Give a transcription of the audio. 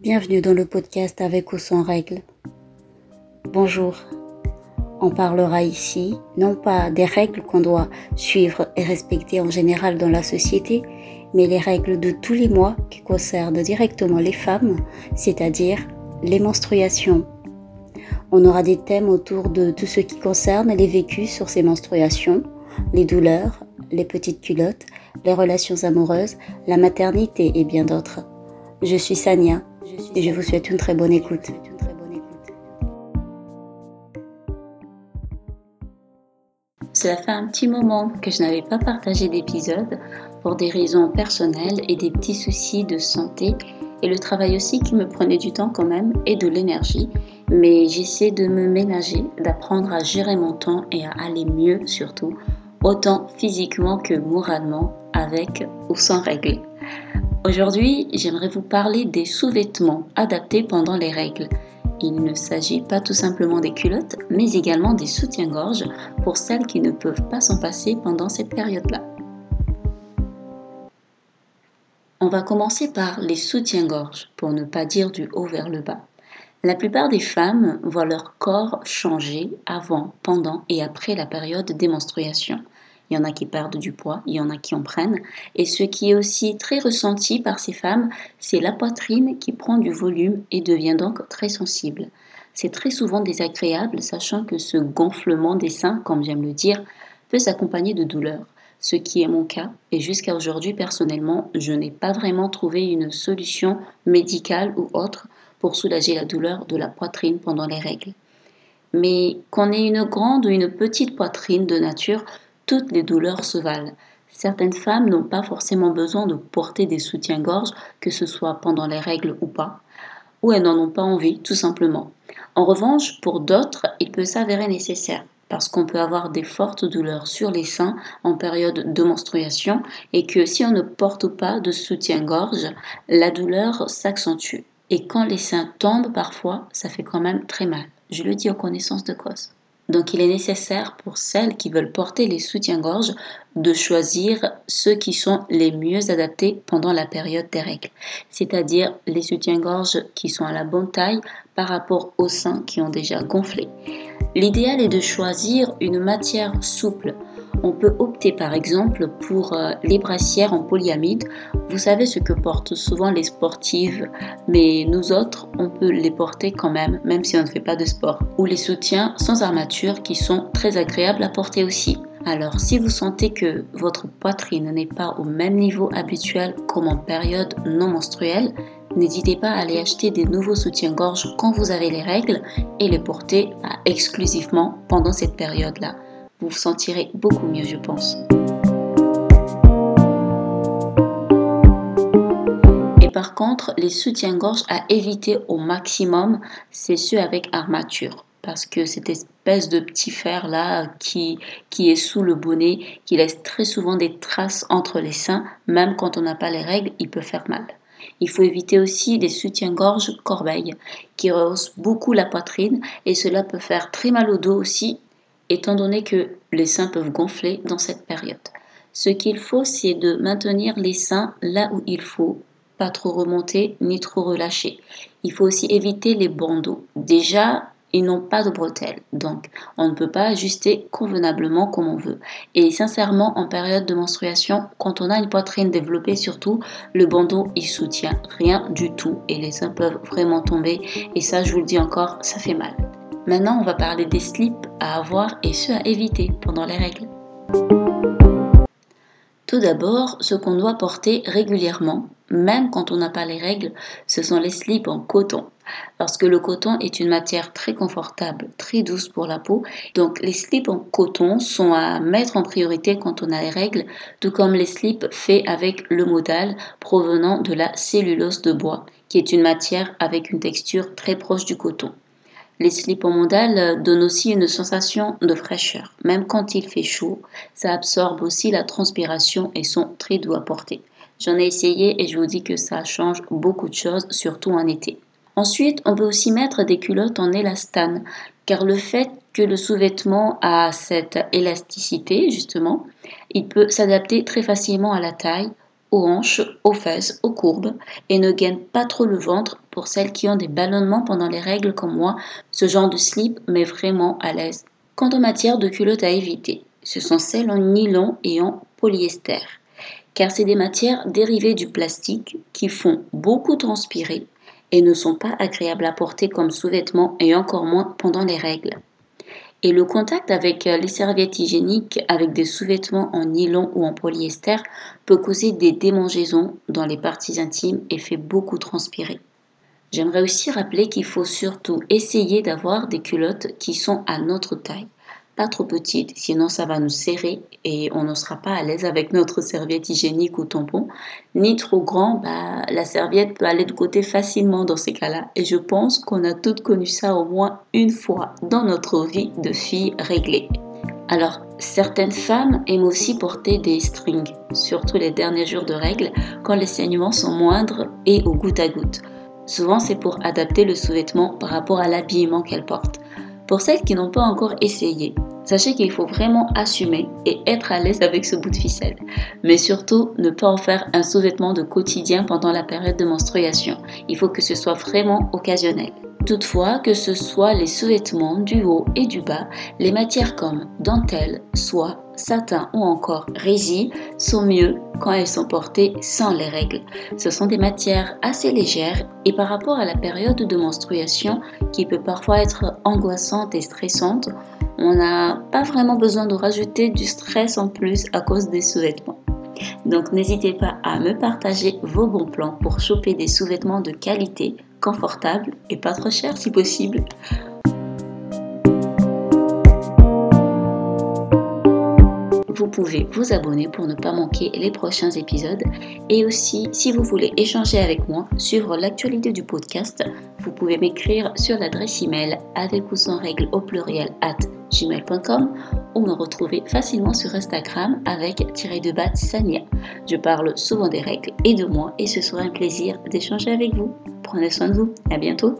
Bienvenue dans le podcast avec ou sans règles. Bonjour. On parlera ici non pas des règles qu'on doit suivre et respecter en général dans la société, mais les règles de tous les mois qui concernent directement les femmes, c'est-à-dire les menstruations. On aura des thèmes autour de tout ce qui concerne les vécus sur ces menstruations, les douleurs, les petites culottes, les relations amoureuses, la maternité et bien d'autres. Je suis Sania je vous souhaite une très bonne écoute. Cela fait un petit moment que je n'avais pas partagé d'épisode pour des raisons personnelles et des petits soucis de santé et le travail aussi qui me prenait du temps quand même et de l'énergie. Mais j'essaie de me ménager, d'apprendre à gérer mon temps et à aller mieux surtout, autant physiquement que moralement, avec ou sans règles. Aujourd'hui, j'aimerais vous parler des sous-vêtements adaptés pendant les règles. Il ne s'agit pas tout simplement des culottes, mais également des soutiens-gorge pour celles qui ne peuvent pas s'en passer pendant cette période-là. On va commencer par les soutiens-gorge, pour ne pas dire du haut vers le bas. La plupart des femmes voient leur corps changer avant, pendant et après la période des menstruations. Il y en a qui perdent du poids, il y en a qui en prennent. Et ce qui est aussi très ressenti par ces femmes, c'est la poitrine qui prend du volume et devient donc très sensible. C'est très souvent désagréable, sachant que ce gonflement des seins, comme j'aime le dire, peut s'accompagner de douleurs. Ce qui est mon cas, et jusqu'à aujourd'hui personnellement, je n'ai pas vraiment trouvé une solution médicale ou autre pour soulager la douleur de la poitrine pendant les règles. Mais qu'on ait une grande ou une petite poitrine de nature, toutes les douleurs se valent. Certaines femmes n'ont pas forcément besoin de porter des soutiens-gorge, que ce soit pendant les règles ou pas, ou elles n'en ont pas envie, tout simplement. En revanche, pour d'autres, il peut s'avérer nécessaire, parce qu'on peut avoir des fortes douleurs sur les seins en période de menstruation, et que si on ne porte pas de soutien-gorge, la douleur s'accentue. Et quand les seins tombent parfois, ça fait quand même très mal. Je le dis en connaissance de cause. Donc il est nécessaire pour celles qui veulent porter les soutiens-gorge de choisir ceux qui sont les mieux adaptés pendant la période des règles, c'est-à-dire les soutiens-gorge qui sont à la bonne taille par rapport aux seins qui ont déjà gonflé. L'idéal est de choisir une matière souple on peut opter par exemple pour euh, les brassières en polyamide. Vous savez ce que portent souvent les sportives, mais nous autres, on peut les porter quand même, même si on ne fait pas de sport. Ou les soutiens sans armature qui sont très agréables à porter aussi. Alors, si vous sentez que votre poitrine n'est pas au même niveau habituel comme en période non menstruelle, n'hésitez pas à aller acheter des nouveaux soutiens-gorge quand vous avez les règles et les porter exclusivement pendant cette période-là vous vous sentirez beaucoup mieux, je pense. Et par contre, les soutiens-gorge à éviter au maximum, c'est ceux avec armature. Parce que cette espèce de petit fer là qui, qui est sous le bonnet, qui laisse très souvent des traces entre les seins, même quand on n'a pas les règles, il peut faire mal. Il faut éviter aussi des soutiens-gorge corbeilles qui rehaussent beaucoup la poitrine et cela peut faire très mal au dos aussi étant donné que les seins peuvent gonfler dans cette période. Ce qu'il faut, c'est de maintenir les seins là où il faut, pas trop remonter ni trop relâcher. Il faut aussi éviter les bandeaux. Déjà, ils n'ont pas de bretelles, donc on ne peut pas ajuster convenablement comme on veut. Et sincèrement, en période de menstruation, quand on a une poitrine développée surtout, le bandeau il soutient rien du tout et les seins peuvent vraiment tomber. Et ça, je vous le dis encore, ça fait mal. Maintenant, on va parler des slips à avoir et ceux à éviter pendant les règles. Tout d'abord, ce qu'on doit porter régulièrement, même quand on n'a pas les règles, ce sont les slips en coton. Parce que le coton est une matière très confortable, très douce pour la peau. Donc les slips en coton sont à mettre en priorité quand on a les règles, tout comme les slips faits avec le modal provenant de la cellulose de bois, qui est une matière avec une texture très proche du coton. Les slips en modal donnent aussi une sensation de fraîcheur. Même quand il fait chaud, ça absorbe aussi la transpiration et sont très doux à porter. J'en ai essayé et je vous dis que ça change beaucoup de choses, surtout en été. Ensuite, on peut aussi mettre des culottes en élastane, car le fait que le sous-vêtement a cette élasticité, justement, il peut s'adapter très facilement à la taille, aux hanches, aux fesses, aux courbes et ne gainent pas trop le ventre pour celles qui ont des ballonnements pendant les règles comme moi. Ce genre de slip met vraiment à l'aise. Quant aux matières de culottes à éviter, ce sont celles en nylon et en polyester, car c'est des matières dérivées du plastique qui font beaucoup transpirer et ne sont pas agréables à porter comme sous-vêtements et encore moins pendant les règles. Et le contact avec euh, les serviettes hygiéniques avec des sous-vêtements en nylon ou en polyester peut causer des démangeaisons dans les parties intimes et fait beaucoup transpirer. J'aimerais aussi rappeler qu'il faut surtout essayer d'avoir des culottes qui sont à notre taille pas trop petite, sinon ça va nous serrer et on ne sera pas à l'aise avec notre serviette hygiénique ou tampon. Ni trop grand, bah, la serviette peut aller de côté facilement dans ces cas-là. Et je pense qu'on a toutes connu ça au moins une fois dans notre vie de fille réglée. Alors, certaines femmes aiment aussi porter des strings, surtout les derniers jours de règles, quand les saignements sont moindres et au goutte à goutte. Souvent, c'est pour adapter le sous-vêtement par rapport à l'habillement qu'elles portent. Pour celles qui n'ont pas encore essayé, Sachez qu'il faut vraiment assumer et être à l'aise avec ce bout de ficelle. Mais surtout, ne pas en faire un sous-vêtement de quotidien pendant la période de menstruation. Il faut que ce soit vraiment occasionnel. Toutefois, que ce soit les sous-vêtements du haut et du bas, les matières comme dentelle, soie, satin ou encore rési sont mieux quand elles sont portées sans les règles. Ce sont des matières assez légères et par rapport à la période de menstruation qui peut parfois être angoissante et stressante, on n'a pas vraiment besoin de rajouter du stress en plus à cause des sous-vêtements. Donc n'hésitez pas à me partager vos bons plans pour choper des sous-vêtements de qualité, confortables et pas trop chers si possible. Vous pouvez vous abonner pour ne pas manquer les prochains épisodes. Et aussi, si vous voulez échanger avec moi, suivre l'actualité du podcast, vous pouvez m'écrire sur l'adresse email avec ou sans règle au pluriel at gmail.com ou me retrouver facilement sur Instagram avec tiré de bat Sania. Je parle souvent des règles et de moi et ce sera un plaisir d'échanger avec vous. Prenez soin de vous. À bientôt.